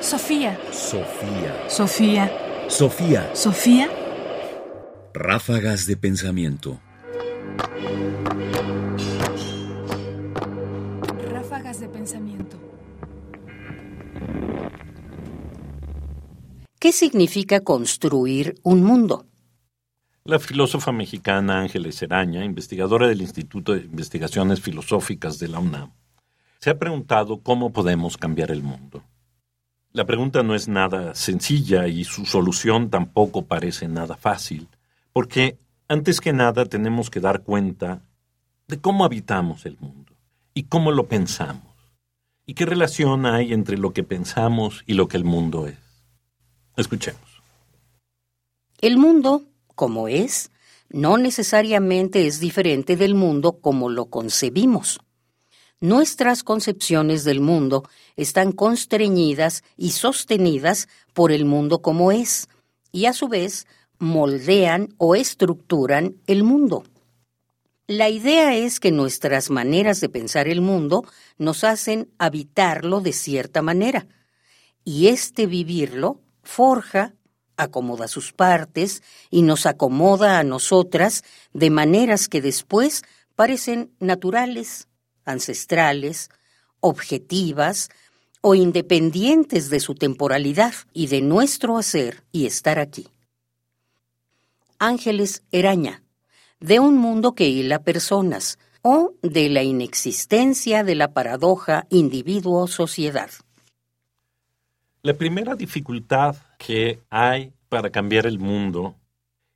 Sofía. Sofía. Sofía. Sofía. Sofía. Ráfagas de pensamiento. Ráfagas de pensamiento. ¿Qué significa construir un mundo? La filósofa mexicana Ángeles Eraña, investigadora del Instituto de Investigaciones Filosóficas de la UNAM, se ha preguntado cómo podemos cambiar el mundo. La pregunta no es nada sencilla y su solución tampoco parece nada fácil, porque antes que nada tenemos que dar cuenta de cómo habitamos el mundo y cómo lo pensamos y qué relación hay entre lo que pensamos y lo que el mundo es. Escuchemos. El mundo, como es, no necesariamente es diferente del mundo como lo concebimos. Nuestras concepciones del mundo están constreñidas y sostenidas por el mundo como es, y a su vez moldean o estructuran el mundo. La idea es que nuestras maneras de pensar el mundo nos hacen habitarlo de cierta manera, y este vivirlo forja, acomoda sus partes y nos acomoda a nosotras de maneras que después parecen naturales, ancestrales, objetivas o independientes de su temporalidad y de nuestro hacer y estar aquí. Ángeles Eraña, de un mundo que hila personas o de la inexistencia de la paradoja individuo-sociedad. La primera dificultad que hay para cambiar el mundo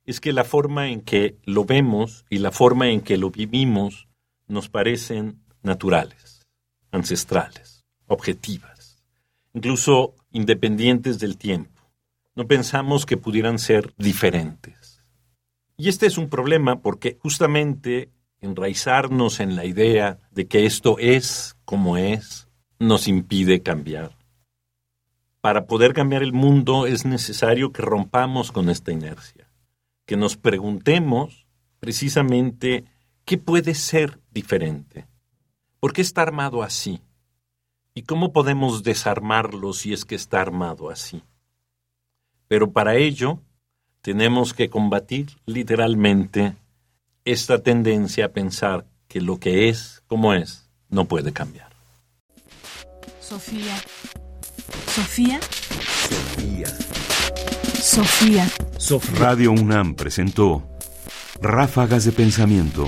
es que la forma en que lo vemos y la forma en que lo vivimos nos parecen naturales, ancestrales, objetivas, incluso independientes del tiempo. No pensamos que pudieran ser diferentes. Y este es un problema porque justamente enraizarnos en la idea de que esto es como es nos impide cambiar. Para poder cambiar el mundo es necesario que rompamos con esta inercia, que nos preguntemos precisamente qué puede ser diferente. ¿Por qué está armado así? ¿Y cómo podemos desarmarlo si es que está armado así? Pero para ello tenemos que combatir literalmente esta tendencia a pensar que lo que es como es no puede cambiar. Sofía. Sofía. Sofía. Sofía. Radio UNAM presentó Ráfagas de Pensamiento.